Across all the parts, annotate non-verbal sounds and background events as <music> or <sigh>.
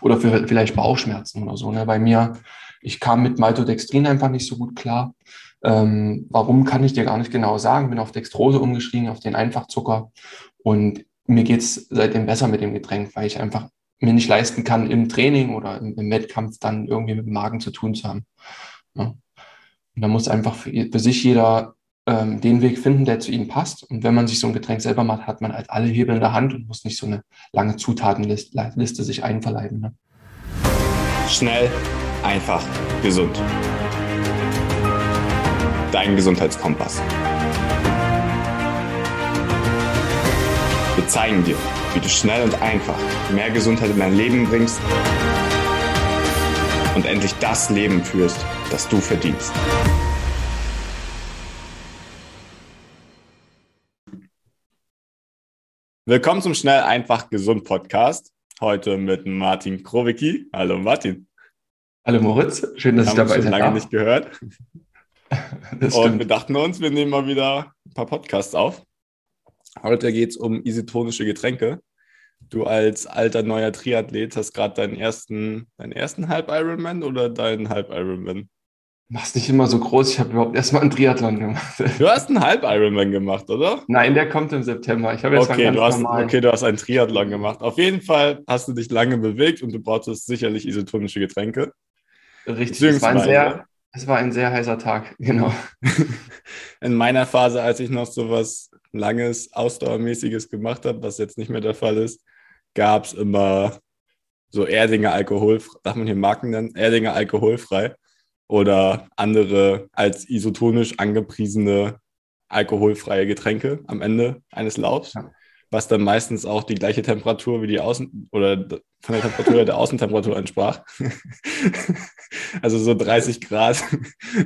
oder für vielleicht Bauchschmerzen oder so. Ne? Bei mir, ich kam mit Maltodextrin einfach nicht so gut klar. Ähm, warum kann ich dir gar nicht genau sagen. Bin auf Dextrose umgestiegen, auf den Einfachzucker. Und mir geht es seitdem besser mit dem Getränk, weil ich einfach mir nicht leisten kann, im Training oder im, im Wettkampf dann irgendwie mit dem Magen zu tun zu haben. Ja. Und da muss einfach für, für sich jeder ähm, den Weg finden, der zu ihnen passt. Und wenn man sich so ein Getränk selber macht, hat man halt alle Hebel in der Hand und muss nicht so eine lange Zutatenliste sich einverleiben. Ne? Schnell, einfach, gesund. Dein Gesundheitskompass. Wir zeigen dir, wie du schnell und einfach mehr Gesundheit in dein Leben bringst und endlich das Leben führst, das du verdienst. Willkommen zum Schnell, einfach, gesund Podcast. Heute mit Martin Krowicki. Hallo Martin. Hallo Moritz, schön, dass ich dabei bin. lange nicht gehört. <laughs> Und wir dachten uns, wir nehmen mal wieder ein paar Podcasts auf. Heute geht es um isotonische Getränke. Du als alter neuer Triathlet hast gerade deinen ersten, deinen ersten Halb-Ironman oder deinen Halb-Ironman? Mach's nicht immer so groß, ich habe überhaupt erstmal einen Triathlon gemacht. Du hast einen Halb-Ironman gemacht, oder? Nein, der kommt im September. Ich habe jetzt Okay einen du, hast, normalen. okay, du hast einen Triathlon gemacht. Auf jeden Fall hast du dich lange bewegt und du brauchtest sicherlich isotonische Getränke. Richtig, es war, ein sehr, es war ein sehr heißer Tag, genau. <laughs> In meiner Phase, als ich noch so was Langes, Ausdauermäßiges gemacht habe, was jetzt nicht mehr der Fall ist, gab es immer so Erdinger alkoholfrei, darf man hier Marken nennen? Erdinger alkoholfrei oder andere als isotonisch angepriesene alkoholfreie Getränke am Ende eines Laufs, Ja. was dann meistens auch die gleiche Temperatur wie die Außen- oder von der Temperatur der Außentemperatur entsprach. <laughs> also so 30 Grad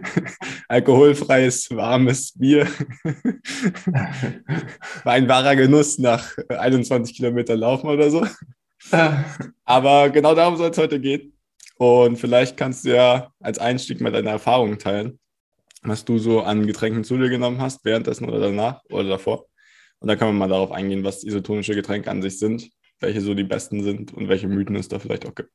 <laughs> alkoholfreies, warmes Bier. <laughs> War ein wahrer Genuss nach 21 Kilometer Laufen oder so. Aber genau darum soll es heute gehen. Und vielleicht kannst du ja als Einstieg mal deine Erfahrungen teilen, was du so an Getränken zu dir genommen hast, währenddessen oder danach oder davor. Und dann können wir mal darauf eingehen, was isotonische Getränke an sich sind, welche so die besten sind und welche Mythen es da vielleicht auch gibt.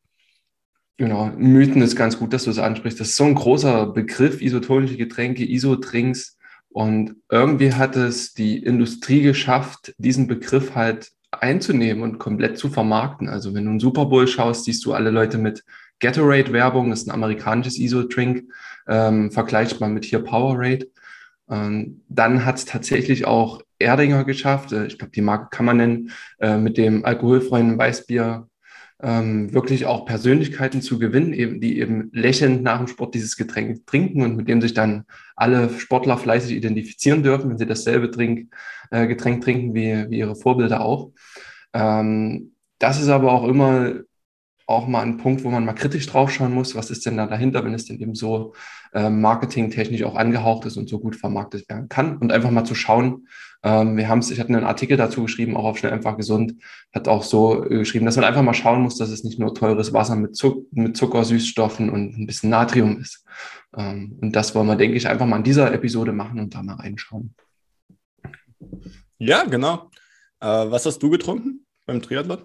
Genau, Mythen ist ganz gut, dass du es ansprichst. Das ist so ein großer Begriff, isotonische Getränke, Isotrinks. Und irgendwie hat es die Industrie geschafft, diesen Begriff halt einzunehmen und komplett zu vermarkten. Also wenn du einen Super Bowl schaust, siehst du alle Leute mit Gatorade-Werbung, ist ein amerikanisches Isotrink, ähm, vergleichbar mit hier Powerade. Ähm, dann hat es tatsächlich auch Erdinger geschafft, äh, ich glaube, die Marke kann man nennen, äh, mit dem alkoholfreien Weißbier ähm, wirklich auch Persönlichkeiten zu gewinnen, eben, die eben lächelnd nach dem Sport dieses Getränk trinken und mit dem sich dann alle Sportler fleißig identifizieren dürfen, wenn sie dasselbe Trink, äh, Getränk trinken wie, wie ihre Vorbilder auch. Ähm, das ist aber auch immer auch mal ein Punkt, wo man mal kritisch draufschauen muss, was ist denn da dahinter, wenn es denn eben so äh, marketingtechnisch auch angehaucht ist und so gut vermarktet werden kann und einfach mal zu schauen. Ähm, wir haben es, ich hatte einen Artikel dazu geschrieben, auch auf Schnell einfach gesund, hat auch so äh, geschrieben, dass man einfach mal schauen muss, dass es nicht nur teures Wasser mit, Zuck mit Zucker, und ein bisschen Natrium ist. Ähm, und das wollen wir, denke ich, einfach mal in dieser Episode machen und da mal reinschauen. Ja, genau. Äh, was hast du getrunken beim Triathlon?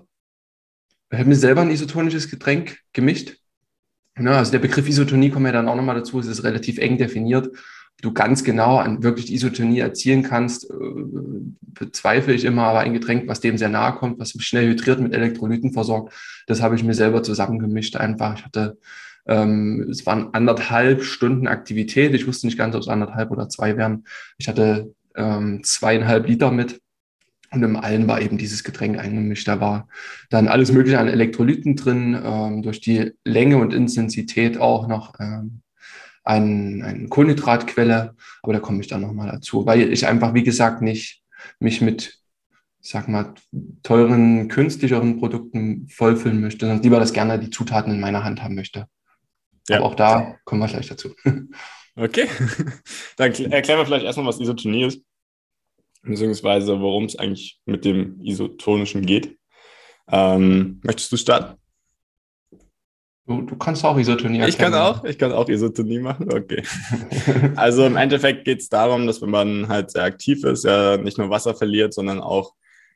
Ich habe mir selber ein isotonisches Getränk gemischt. Ja, also der Begriff Isotonie kommt ja dann auch nochmal dazu, es ist relativ eng definiert. Ob du ganz genau an wirklich Isotonie erzielen kannst, äh, bezweifle ich immer, aber ein Getränk, was dem sehr nahe kommt, was schnell hydriert mit Elektrolyten versorgt, das habe ich mir selber zusammengemischt einfach. Ich hatte, ähm, es waren anderthalb Stunden Aktivität. Ich wusste nicht ganz, ob es anderthalb oder zwei wären. Ich hatte ähm, zweieinhalb Liter mit. Und im allen war eben dieses Getränk eingemischt. Da war dann alles Mögliche an Elektrolyten drin, ähm, durch die Länge und Intensität auch noch ähm, ein, eine Kohlenhydratquelle. Aber da komme ich dann nochmal dazu, weil ich einfach, wie gesagt, nicht mich mit, sag mal, teuren, künstlicheren Produkten vollfüllen möchte, sondern lieber das gerne die Zutaten in meiner Hand haben möchte. Ja. Aber auch da kommen wir gleich dazu. <laughs> Okay, <laughs> dann kl- erklären wir vielleicht erstmal, was Isotonie ist, beziehungsweise worum es eigentlich mit dem Isotonischen geht. Ähm, möchtest du starten? Du, du kannst auch Isotonie Ich kann auch, ich kann auch Isotonie machen, okay. <laughs> Also im Endeffekt geht es darum, dass wenn man halt sehr aktiv ist, ja nicht nur Wasser verliert, sondern auch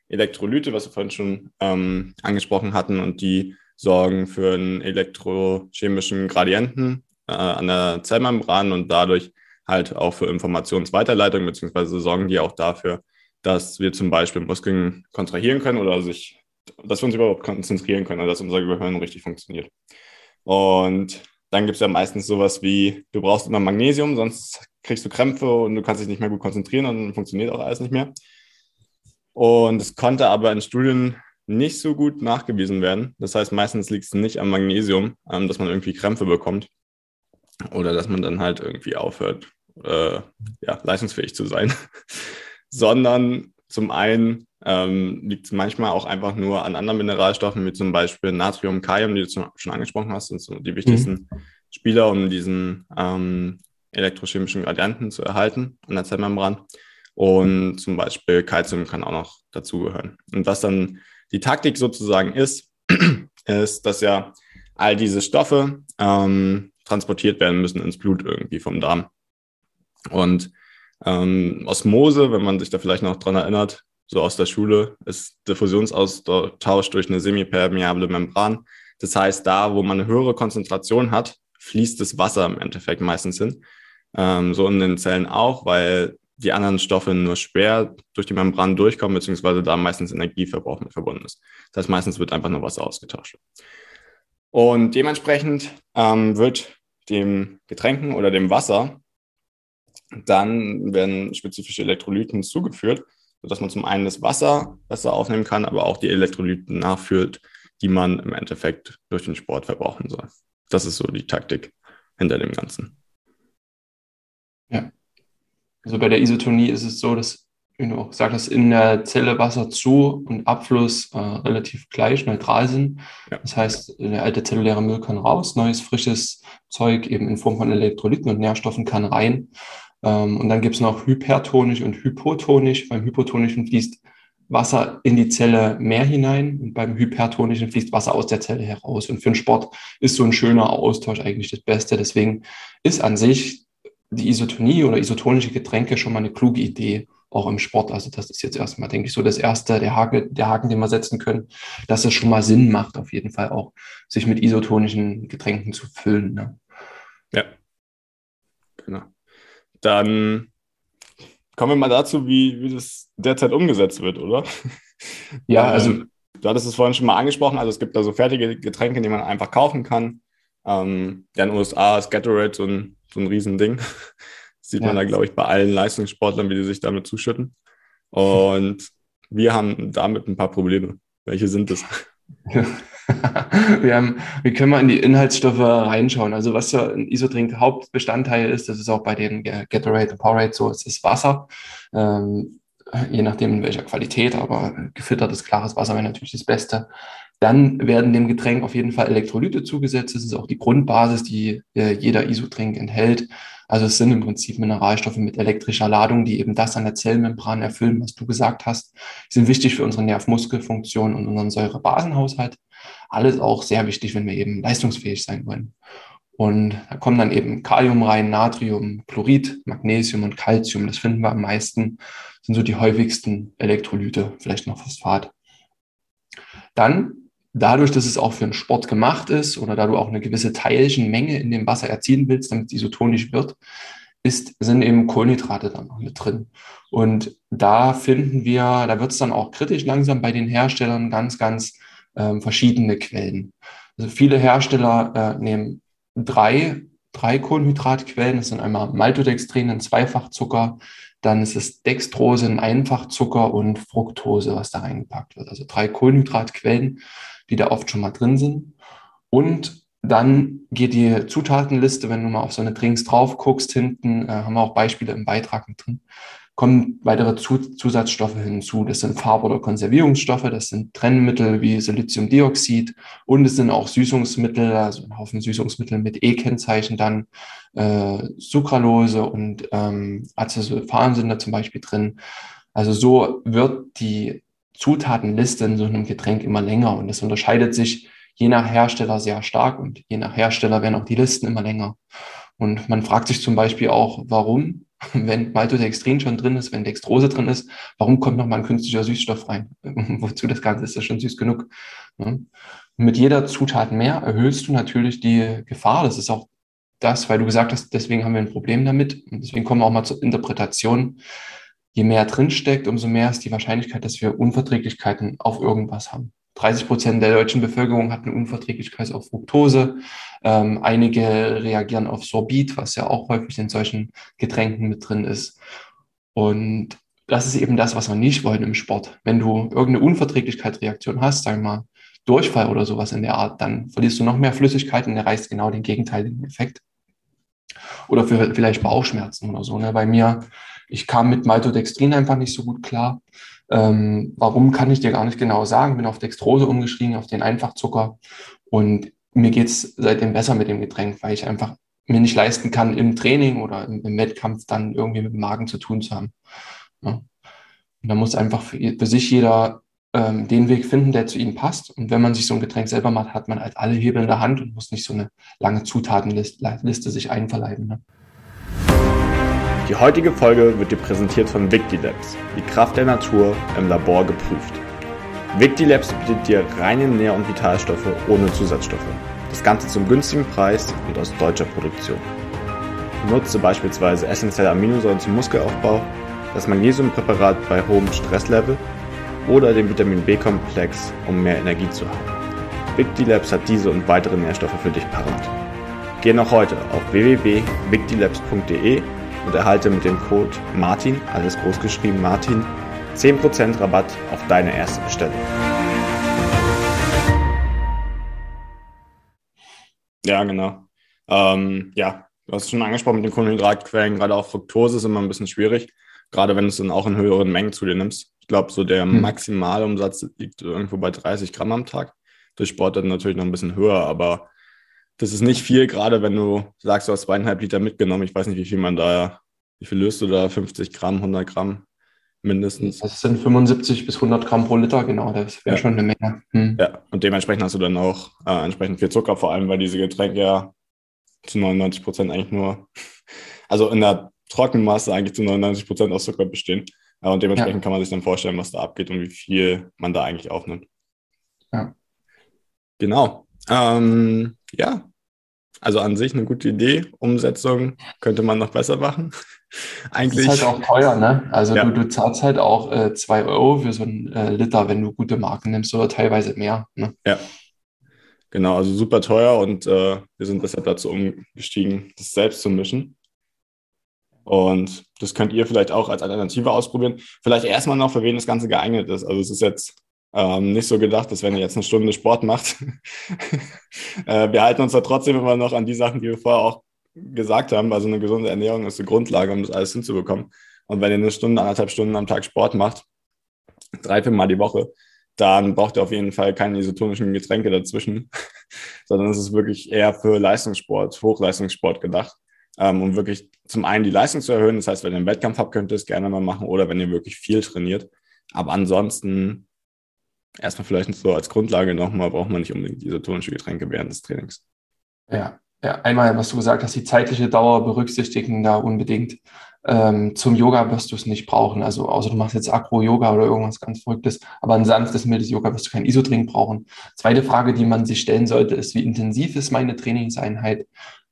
Elektrolyte, was wir vorhin schon ähm, angesprochen hatten und die sorgen für einen elektrochemischen Gradienten äh, an der Zellmembran und dadurch halt auch für Informationsweiterleitung, beziehungsweise sorgen die auch dafür, dass wir zum Beispiel Muskeln kontrahieren können oder sich, dass wir uns überhaupt konzentrieren können, oder dass unser Gehirn richtig funktioniert. Und dann gibt es ja meistens sowas wie, du brauchst immer Magnesium, sonst kriegst du Krämpfe und du kannst dich nicht mehr gut konzentrieren und dann funktioniert auch alles nicht mehr. Und es konnte aber in Studien nicht so gut nachgewiesen werden. Das heißt, meistens liegt es nicht am Magnesium, ähm, dass man irgendwie Krämpfe bekommt oder dass man dann halt irgendwie aufhört, äh, ja, leistungsfähig zu sein, <laughs> sondern zum einen ähm, liegt es manchmal auch einfach nur an anderen Mineralstoffen, wie zum Beispiel Natrium, Kalium, die du schon angesprochen hast, sind so die wichtigsten mhm. Spieler, um diesen ähm, elektrochemischen Gradienten zu erhalten an der Zellmembran. Und zum Beispiel Calcium kann auch noch dazugehören. Und was dann die Taktik sozusagen ist, <clears throat> ist, dass ja all diese Stoffe ähm, transportiert werden müssen ins Blut irgendwie vom Darm. Und ähm, Osmose, wenn man sich da vielleicht noch dran erinnert, so aus der Schule, ist Diffusionsaustausch durch eine semipermeable Membran. Das heißt, da, wo man eine höhere Konzentration hat, fließt das Wasser im Endeffekt meistens hin. Ähm, so in den Zellen auch, weil die anderen Stoffe nur schwer durch die Membran durchkommen, beziehungsweise da meistens Energieverbrauch mit verbunden ist. Das heißt, meistens wird einfach nur Wasser ausgetauscht. Und dementsprechend ähm, wird dem Getränken oder dem Wasser dann werden spezifische Elektrolyten zugeführt, sodass man zum einen das Wasser besser aufnehmen kann, aber auch die Elektrolyten nachführt, die man im Endeffekt durch den Sport verbrauchen soll. Das ist so die Taktik hinter dem Ganzen. Ja. Also bei der Isotonie ist es so, dass, wie du auch gesagt hast, in der Zelle Wasser zu und Abfluss äh, relativ gleich, neutral sind. Ja. Das heißt, der alte zelluläre Müll kann raus, neues, frisches Zeug eben in Form von Elektrolyten und Nährstoffen kann rein. Ähm, und dann gibt es noch hypertonisch und hypotonisch. Beim hypotonischen fließt Wasser in die Zelle mehr hinein und beim hypertonischen fließt Wasser aus der Zelle heraus. Und für den Sport ist so ein schöner Austausch eigentlich das Beste. Deswegen ist an sich die Isotonie oder isotonische Getränke schon mal eine kluge Idee, auch im Sport. Also das ist jetzt erstmal, denke ich, so das erste, der Haken, der Haken, den wir setzen können, dass es schon mal Sinn macht, auf jeden Fall auch, sich mit isotonischen Getränken zu füllen. Ne? Ja, genau. Dann kommen wir mal dazu, wie, wie das derzeit umgesetzt wird, oder? <laughs> Ja, also. Ähm, du hattest es vorhin schon mal angesprochen, also es gibt da so fertige Getränke, die man einfach kaufen kann. Ähm, ja, in den USA ist Gatorade so ein so ein Riesending. Das <laughs> sieht ja. man da, glaube ich, bei allen Leistungssportlern, wie die sich damit zuschütten. Und wir haben damit ein paar Probleme. Welche sind das? <laughs> <laughs> wir, haben, wir können mal in die Inhaltsstoffe reinschauen. Also was ja ein Isodrink Hauptbestandteil ist, das ist auch bei den Gatorade und Powerade so, es ist Wasser. Ähm, je nachdem in welcher Qualität, aber gefiltertes, klares Wasser wäre natürlich das Beste. Dann werden dem Getränk auf jeden Fall Elektrolyte zugesetzt. Das ist auch die Grundbasis, die äh, jeder Isotrink enthält. Also es sind im Prinzip Mineralstoffe mit elektrischer Ladung, die eben das an der Zellmembran erfüllen, was du gesagt hast. Die sind wichtig für unsere Nervmuskelfunktion und unseren Säurebasenhaushalt. Alles auch sehr wichtig, wenn wir eben leistungsfähig sein wollen. Und da kommen dann eben Kalium rein, Natrium, Chlorid, Magnesium und Calcium. Das finden wir am meisten, sind so die häufigsten Elektrolyte, vielleicht noch Phosphat. Dann dadurch, dass es auch für einen Sport gemacht ist oder da du auch eine gewisse Teilchenmenge in dem Wasser erzielen willst, damit es isotonisch wird, ist, sind eben Kohlenhydrate dann noch mit drin. Und da finden wir, da wird es dann auch kritisch langsam bei den Herstellern ganz, ganz ähm, verschiedene Quellen. Also viele Hersteller äh, nehmen drei, drei Kohlenhydratquellen. Das sind einmal Maltodextrin, ein Zweifachzucker, dann ist es Dextrose, ein Einfachzucker und Fructose, was da reingepackt wird. Also drei Kohlenhydratquellen, die da oft schon mal drin sind. Und dann geht die Zutatenliste, wenn du mal auf so eine Drinks drauf guckst, hinten äh, haben wir auch Beispiele im Beitrag mit drin kommen weitere Zusatzstoffe hinzu. Das sind Farb- oder Konservierungsstoffe, das sind Trennmittel wie Siliziumdioxid und es sind auch Süßungsmittel, also ein Haufen Süßungsmittel mit E-Kennzeichen dann, äh, Sucralose und ähm, Acesulfam sind da zum Beispiel drin. Also so wird die Zutatenliste in so einem Getränk immer länger und das unterscheidet sich je nach Hersteller sehr stark und je nach Hersteller werden auch die Listen immer länger. Und man fragt sich zum Beispiel auch, warum <laughs> wenn Maltodextrin schon drin ist, wenn Dextrose drin ist, warum kommt noch mal ein künstlicher Süßstoff rein? <laughs> Wozu das Ganze ist ja schon süß genug. Ne? mit jeder Zutat mehr erhöhst du natürlich die Gefahr. Das ist auch das, weil du gesagt hast, deswegen haben wir ein Problem damit. Und deswegen kommen wir auch mal zur Interpretation. Je mehr drinsteckt, umso mehr ist die Wahrscheinlichkeit, dass wir Unverträglichkeiten auf irgendwas haben. 30 Prozent der deutschen Bevölkerung hat eine Unverträglichkeit auf Fructose. Ähm, einige reagieren auf Sorbit, was ja auch häufig in solchen Getränken mit drin ist. Und das ist eben das, was wir nicht wollen im Sport. Wenn du irgendeine Unverträglichkeitsreaktion hast, sagen wir mal Durchfall oder sowas in der Art, dann verlierst du noch mehr Flüssigkeit und erreichst genau den gegenteiligen Effekt. Oder für vielleicht Bauchschmerzen oder so. Ne? Bei mir, ich kam mit Maltodextrin einfach nicht so gut klar. Ähm, warum kann ich dir gar nicht genau sagen? Bin auf Dextrose umgestiegen, auf den Einfachzucker. Und mir geht's seitdem besser mit dem Getränk, weil ich einfach mir nicht leisten kann, im Training oder im, im Wettkampf dann irgendwie mit dem Magen zu tun zu haben. Ja. Und da muss einfach für, für sich jeder ähm, den Weg finden, der zu ihnen passt. Und wenn man sich so ein Getränk selber macht, hat man halt alle Hebel in der Hand und muss nicht so eine lange Zutatenliste sich einverleiben. Ne? Die heutige Folge wird dir präsentiert von Victilabs, die Kraft der Natur im Labor geprüft. Victilabs bietet dir reine Nähr- und Vitalstoffe ohne Zusatzstoffe. Das Ganze zum günstigen Preis und aus deutscher Produktion. Nutze beispielsweise essentielle Aminosäuren zum Muskelaufbau, das Magnesiumpräparat bei hohem Stresslevel oder den Vitamin B-Komplex, um mehr Energie zu haben. Victilabs hat diese und weitere Nährstoffe für dich parat. Geh noch heute auf www.victilabs.de und erhalte mit dem Code MARTIN, alles groß geschrieben Martin, 10% Rabatt auf deine erste Bestellung. Ja, genau. Ähm, ja, du hast es schon angesprochen mit den Kohlenhydratquellen, gerade auch Fructose ist immer ein bisschen schwierig, gerade wenn du es dann auch in höheren Mengen zu dir nimmst. Ich glaube, so der hm. Maximalumsatz liegt irgendwo bei 30 Gramm am Tag. Durch Sport dann natürlich noch ein bisschen höher, aber das ist nicht viel, gerade wenn du sagst, du hast zweieinhalb Liter mitgenommen. Ich weiß nicht, wie viel man da, wie viel löst du da? 50 Gramm, 100 Gramm mindestens? Das sind 75 bis 100 Gramm pro Liter, genau. Das wäre ja. schon eine Menge. Hm. Ja, und dementsprechend hast du dann auch äh, entsprechend viel Zucker, vor allem, weil diese Getränke ja zu 99 Prozent eigentlich nur, <laughs> also in der Trockenmasse eigentlich zu 99 Prozent aus Zucker bestehen. Ja, und dementsprechend ja. kann man sich dann vorstellen, was da abgeht und wie viel man da eigentlich aufnimmt. Ja. Genau. Ähm, ja, also an sich eine gute Idee. Umsetzung könnte man noch besser machen. Eigentlich. <laughs> Das ist halt auch teuer, ne? Also ja. du, du zahlst halt auch äh, zwei Euro für so einen äh, Liter, wenn du gute Marken nimmst oder teilweise mehr. Ne? Ja. Genau, also super teuer und äh, wir sind deshalb dazu umgestiegen, das selbst zu mischen. Und das könnt ihr vielleicht auch als Alternative ausprobieren. Vielleicht erstmal noch, für wen das Ganze geeignet ist. Also es ist jetzt ähm, nicht so gedacht, dass wenn ihr jetzt eine Stunde Sport macht, <laughs> äh, wir halten uns da trotzdem immer noch an die Sachen, die wir vorher auch gesagt haben. Also eine gesunde Ernährung ist die Grundlage, um das alles hinzubekommen. Und wenn ihr eine Stunde, anderthalb Stunden am Tag Sport macht, drei, Mal die Woche, dann braucht ihr auf jeden Fall keine isotonischen Getränke dazwischen, <laughs> sondern es ist wirklich eher für Leistungssport, Hochleistungssport gedacht, ähm, um wirklich zum einen die Leistung zu erhöhen. Das heißt, wenn ihr einen Wettkampf habt, könnt ihr es gerne mal machen oder wenn ihr wirklich viel trainiert. Aber ansonsten erstmal vielleicht so als Grundlage nochmal, braucht man nicht unbedingt isotonische Getränke während des Trainings. Ja, ja, einmal, was du gesagt hast, die zeitliche Dauer berücksichtigen da unbedingt. Ähm, zum Yoga wirst du es nicht brauchen. Also außer du machst jetzt Acro-Yoga oder irgendwas ganz Verrücktes. Aber ein sanftes, mildes Yoga wirst du kein Isotrink brauchen. Zweite Frage, die man sich stellen sollte, ist, wie intensiv ist meine Trainingseinheit?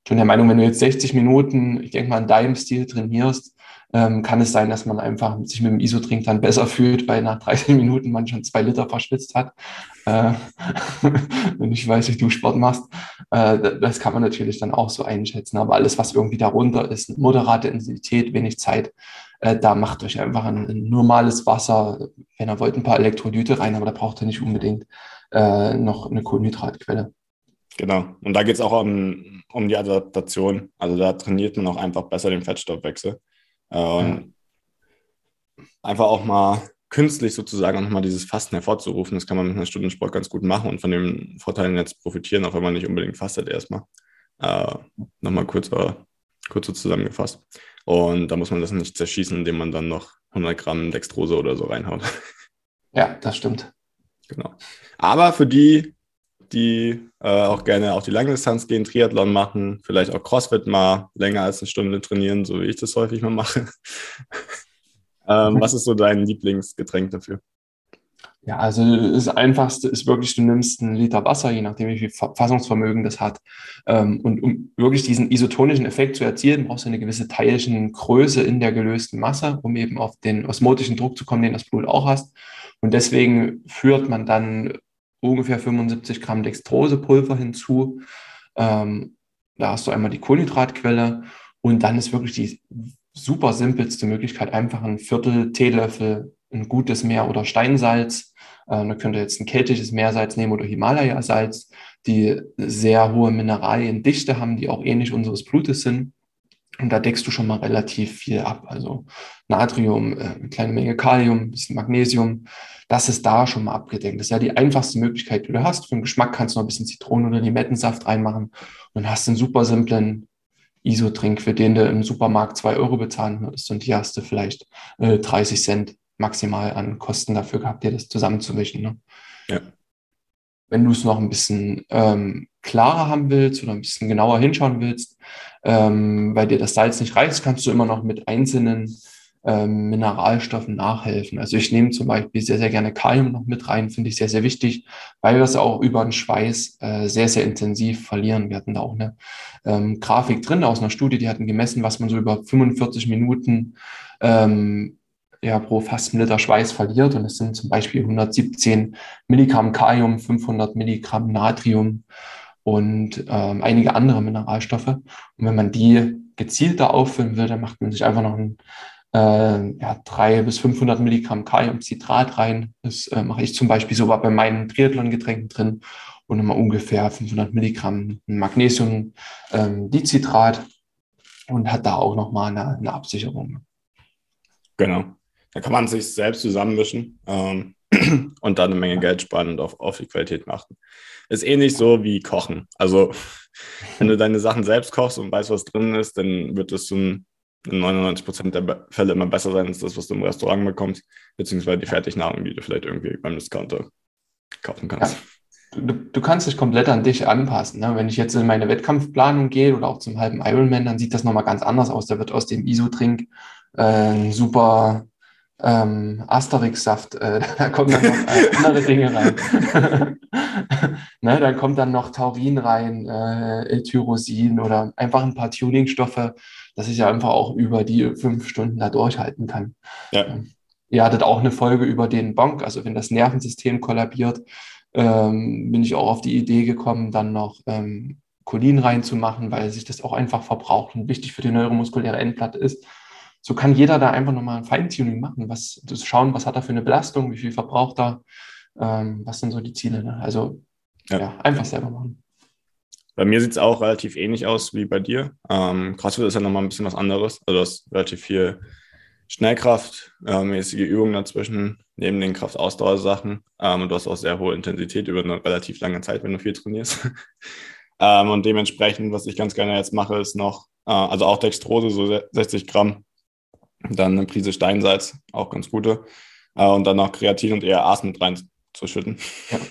Ich bin der Meinung, wenn du jetzt 60 Minuten, ich denke mal, in deinem Stil trainierst, ähm, kann es sein, dass man einfach sich mit dem Isotrink dann besser fühlt, weil nach 30 <laughs> Minuten man schon zwei Liter verschwitzt hat. Äh, <laughs> wenn ich weiß, wie du Sport machst, äh, das kann man natürlich dann auch so einschätzen. Aber alles, was irgendwie darunter ist, moderate Intensität, wenig Zeit, äh, da macht euch einfach ein, ein, normales Wasser, wenn ihr wollt, ein paar Elektrolyte rein, aber da braucht ihr nicht unbedingt äh, noch eine Kohlenhydratquelle. Genau. Und da geht es auch um, um die Adaptation. Also da trainiert man auch einfach besser den Fettstoffwechsel. Äh, und ja. einfach auch mal künstlich sozusagen nochmal dieses Fasten hervorzurufen, das kann man mit einer Stunde Sport ganz gut machen und von den Vorteilen jetzt profitieren, auch wenn man nicht unbedingt fastet erstmal. Äh, nochmal kurz, äh, kurz so zusammengefasst. Und da muss man das nicht zerschießen, indem man dann noch 100 Gramm Dextrose oder so reinhaut. Ja, das stimmt. Genau. Aber für die, die äh, auch gerne auch die Langdistanz gehen, Triathlon machen, vielleicht auch CrossFit mal länger als eine Stunde trainieren, so wie ich das häufig mal mache. <laughs> ähm, was ist so dein Lieblingsgetränk dafür? Ja, also das Einfachste ist wirklich, du nimmst einen Liter Wasser, je nachdem, wie viel Fassungsvermögen das hat. Ähm, und um wirklich diesen isotonischen Effekt zu erzielen, brauchst du eine gewisse Teilchengröße in der gelösten Masse, um eben auf den osmotischen Druck zu kommen, den das Blut auch hast. Und deswegen führt man dann ungefähr 75 Gramm Dextrosepulver hinzu. Ähm, da hast du einmal die Kohlenhydratquelle und dann ist wirklich die super simpelste Möglichkeit, einfach ein Viertel Teelöffel ein gutes Meer- oder Steinsalz. Äh, man könnte jetzt ein keltisches Meersalz nehmen oder Himalaya-Salz, die sehr hohe Mineraliendichte haben, die auch ähnlich unseres Blutes sind. Und da deckst du schon mal relativ viel ab. Also Natrium, äh, eine kleine Menge Kalium, ein bisschen Magnesium. Das ist da schon mal abgedeckt. Das ist ja die einfachste Möglichkeit, die du hast. Für den Geschmack kannst du noch ein bisschen Zitronen- oder Limettensaft reinmachen und hast einen super simplen ISO-Trink, für den du im Supermarkt zwei Euro bezahlen würdest. Und hier hast du vielleicht äh, 30 Cent maximal an Kosten dafür gehabt, dir das zusammenzumischen. Ne? Ja. Wenn du es noch ein bisschen ähm, klarer haben willst oder ein bisschen genauer hinschauen willst, ähm, weil dir das Salz nicht reicht, kannst du immer noch mit einzelnen ähm, Mineralstoffen nachhelfen. Also ich nehme zum Beispiel sehr, sehr gerne Kalium noch mit rein, finde ich sehr, sehr wichtig, weil wir es auch über den Schweiß äh, sehr, sehr intensiv verlieren. Wir hatten da auch eine ähm, Grafik drin aus einer Studie, die hatten gemessen, was man so über 45 Minuten ähm, ja, pro fast Liter Schweiß verliert. Und es sind zum Beispiel 117 Milligramm Kalium, 500 Milligramm Natrium und ähm, einige andere Mineralstoffe. Und wenn man die gezielter auffüllen will, dann macht man sich einfach noch ein äh, ja, 300 bis 500 Milligramm Kaliumcitrat rein. Das äh, mache ich zum Beispiel so bei meinen Triathlon-Getränken drin und immer ungefähr 500 Milligramm Magnesium ähm, und hat da auch nochmal eine, eine Absicherung. Genau. Da kann man sich selbst zusammenmischen ähm, <clears throat> und dann eine Menge Geld sparen und auf, auf die Qualität achten. Ist ähnlich so wie Kochen. Also, <laughs> wenn du deine Sachen selbst kochst und weißt, was drin ist, dann wird es in 99 Prozent der Fälle immer besser sein als das, was du im Restaurant bekommst, beziehungsweise die Fertignahrung, die du vielleicht irgendwie beim Discounter kaufen kannst. Ja. Du, du, kannst dich komplett an dich anpassen. Ne? Wenn ich jetzt in meine Wettkampfplanung gehe oder auch zum halben Ironman, dann sieht das nochmal ganz anders aus. Da wird aus dem ISO-Trink äh, ein super ähm, Asterix-Saft, äh, <laughs> da kommen dann noch äh, andere Dinge rein. <laughs> ne, da kommt dann noch Taurin rein, äh, L-Tyrosin oder einfach ein paar Tuningstoffe, dass ich ja einfach auch über die fünf Stunden da durchhalten kann. Ja. Ähm, ihr hattet auch eine Folge über den Bonk, also wenn das Nervensystem kollabiert, ähm, bin ich auch auf die Idee gekommen, dann noch ähm, Cholin reinzumachen, weil sich das auch einfach verbraucht und wichtig für die neuromuskuläre Endplatte ist so kann jeder da einfach nochmal ein Feintuning machen, was schauen, was hat er für eine Belastung, wie viel verbraucht er, ähm, was sind so die Ziele. Ne? Also ja. ja. einfach selber machen. Bei mir sieht es auch relativ ähnlich aus wie bei dir. Ähm, CrossFit ist ja nochmal ein bisschen was anderes. Also du hast relativ viel Schnellkraftmäßige äh, Übungen dazwischen, neben den Kraftausdauersachen. Ähm, und du hast auch sehr hohe Intensität über eine relativ lange Zeit, wenn du viel trainierst. <laughs> ähm, und dementsprechend, was ich ganz gerne jetzt mache, ist noch, äh, also auch Dextrose, so 60 Gramm dann eine Prise Steinsalz, auch ganz gute. Äh, und dann noch Kreatin und ERAs mit reinzuschütten. Ja. <laughs>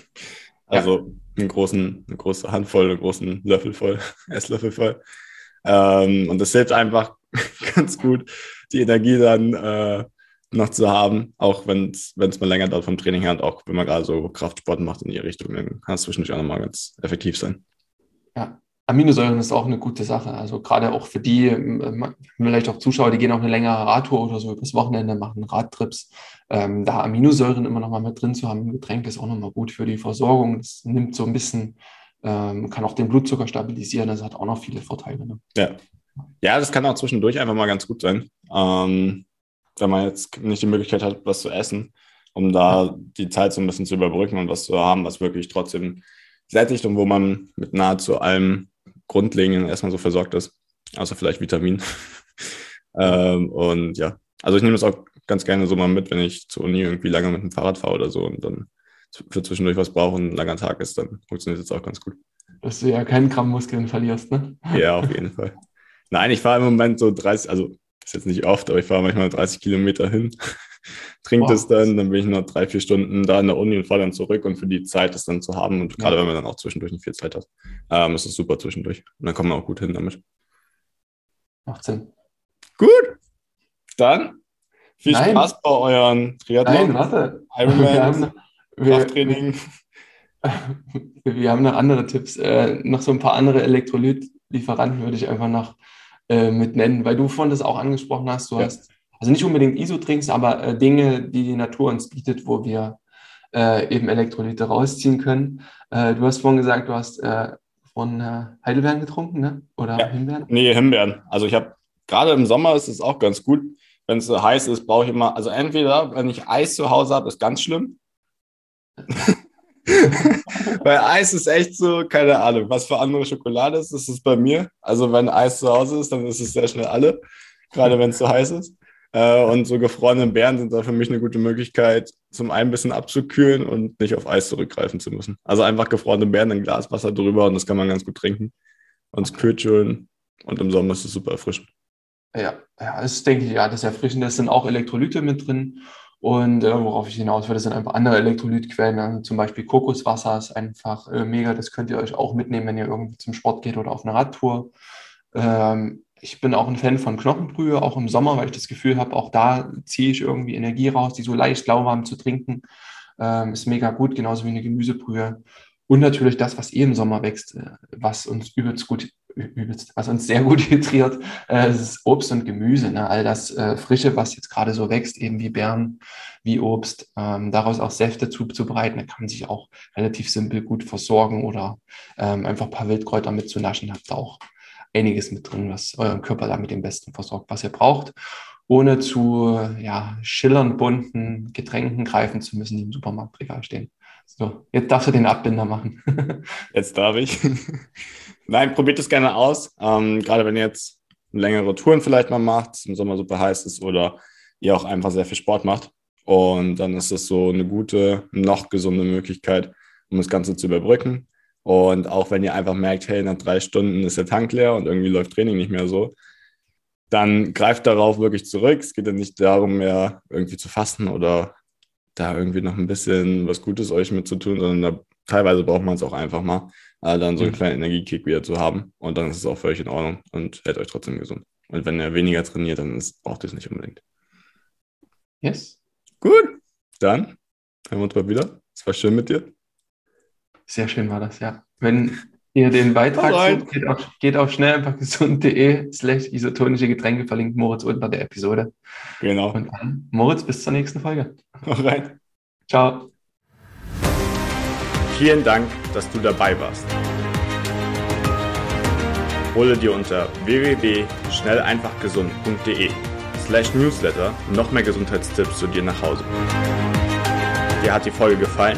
Also ja. einen großen, eine große Handvoll, einen großen Löffel voll, <laughs> Esslöffel voll. Ähm, und das hilft einfach <laughs> ganz gut, die Energie dann äh, noch zu haben, auch wenn es mal länger dauert vom Training her und auch wenn man gerade so Kraftsport macht in die Richtung, dann kann es zwischendurch auch nochmal ganz effektiv sein. Ja, Aminosäuren ist auch eine gute Sache. Also gerade auch für die, ähm, vielleicht auch Zuschauer, die gehen auch eine längere Radtour oder so übers Wochenende, machen Radtrips. Ähm, da Aminosäuren immer noch mal mit drin zu haben im Getränk ist auch nochmal gut für die Versorgung. Das nimmt so ein bisschen, ähm, kann auch den Blutzucker stabilisieren. Das hat auch noch viele Vorteile. Ne? Ja. ja, das kann auch zwischendurch einfach mal ganz gut sein. Ähm, wenn man jetzt nicht die Möglichkeit hat, was zu essen, um da die Zeit so ein bisschen zu überbrücken und was zu haben, was wirklich trotzdem sättigt und wo man mit nahezu allem Grundlegenden erstmal so versorgt ist, außer vielleicht Vitamin. <laughs> ähm, und ja, also ich nehme das auch ganz gerne so mal mit, wenn ich zur Uni irgendwie lange mit dem Fahrrad fahre oder so und dann für zwischendurch was brauche und ein langer Tag ist, dann funktioniert das auch ganz gut. Dass du ja keinen Gramm Muskeln verlierst, ne? Ja, auf jeden Fall. Nein, ich fahre im Moment so 30, also ist jetzt nicht oft, aber ich fahre manchmal 30 Kilometer hin, trinke das dann, dann bin ich noch drei, vier Stunden da in der Uni und fahre dann zurück und für die Zeit das dann zu haben und gerade wenn man dann auch zwischendurch nicht viel Zeit hat, ähm, ist es super zwischendurch und dann kommt man auch gut hin damit. Macht Sinn. Gut, dann viel Nein. Spaß bei euren Triathlon. Nein, warte. Ironman. Wir haben, Krafttraining. <laughs> Wir haben noch andere Tipps. Äh, noch so ein paar andere Elektrolytlieferanten würde ich einfach noch äh, mit nennen, weil du vorhin das auch angesprochen hast. Du ja. hast also nicht unbedingt Isotrinks, aber äh, Dinge, die die Natur uns bietet, wo wir äh, eben Elektrolyte rausziehen können. Äh, du hast vorhin gesagt, du hast äh, von äh, Heidelbeeren getrunken, ne? Oder ja. Himbeeren? Nee, Himbeeren. Also ich habe gerade im Sommer ist es auch ganz gut. Wenn es so heiß ist, brauche ich immer, also entweder, wenn ich Eis zu Hause habe, ist ganz schlimm. <laughs> Weil Eis ist echt so, keine Ahnung, was für andere Schokolade ist, ist es bei mir. Also wenn Eis zu Hause ist, dann ist es sehr schnell alle, gerade wenn es so heiß ist. Äh, und so gefrorene Beeren sind da für mich eine gute Möglichkeit, zum einen ein bisschen abzukühlen und nicht auf Eis zurückgreifen zu müssen. Also einfach gefrorene Beeren, ein Glas Wasser drüber und das kann man ganz gut trinken. Und es kühlt schön und im Sommer ist es super erfrischend. Ja, ja, das denke ich, ja, das Erfrischende, da sind auch Elektrolyte mit drin. Und äh, worauf ich hinaus das sind einfach andere Elektrolytquellen. Also zum Beispiel Kokoswasser ist einfach äh, mega. Das könnt ihr euch auch mitnehmen, wenn ihr irgendwie zum Sport geht oder auf eine Radtour. Ähm, ich bin auch ein Fan von Knochenbrühe, auch im Sommer, weil ich das Gefühl habe, auch da ziehe ich irgendwie Energie raus, die so leicht lauwarm zu trinken. Ähm, ist mega gut, genauso wie eine Gemüsebrühe. Und natürlich das, was eh im Sommer wächst, äh, was uns übelst gut, übelst, was uns sehr gut <laughs> hydriert, äh, ist Obst und Gemüse. Ne? All das äh, Frische, was jetzt gerade so wächst, eben wie Beeren, wie Obst, ähm, daraus auch Säfte zuzubereiten. Da kann man sich auch relativ simpel gut versorgen oder ähm, einfach ein paar Wildkräuter mitzunaschen. Habt ihr auch einiges mit drin, was euren Körper damit dem besten versorgt, was ihr braucht, ohne zu ja, schillernd bunten Getränken greifen zu müssen, die im Supermarktregal stehen. So, jetzt darfst du den Abbinder machen. <laughs> jetzt darf ich. Nein, probiert es gerne aus. Ähm, gerade wenn ihr jetzt längere Touren vielleicht mal macht, im Sommer super heiß ist oder ihr auch einfach sehr viel Sport macht. Und dann ist das so eine gute, noch gesunde Möglichkeit, um das Ganze zu überbrücken. Und auch wenn ihr einfach merkt, hey, nach drei Stunden ist der Tank leer und irgendwie läuft Training nicht mehr so, dann greift darauf wirklich zurück. Es geht ja nicht darum, mehr irgendwie zu fasten oder da irgendwie noch ein bisschen was Gutes euch mitzutun, sondern da, teilweise braucht man es auch einfach mal, äh, dann so einen mhm. kleinen Energiekick wieder zu haben. Und dann ist es auch völlig in Ordnung und hält euch trotzdem gesund. Und wenn ihr weniger trainiert, dann ist, braucht ihr es nicht unbedingt. Yes. Gut, dann hören wir uns mal wieder. Es war schön mit dir. Sehr schön war das, ja. Wenn ihr den Beitrag sucht, geht auf, geht auf schnell slash isotonische Getränke, verlinkt Moritz unter der Episode. Genau. Und dann, Moritz, bis zur nächsten Folge. Alright. Ciao. Vielen Dank, dass du dabei warst. Hole dir unter www.schnelleinfachgesund.de slash newsletter noch mehr Gesundheitstipps zu dir nach Hause. Dir hat die Folge gefallen?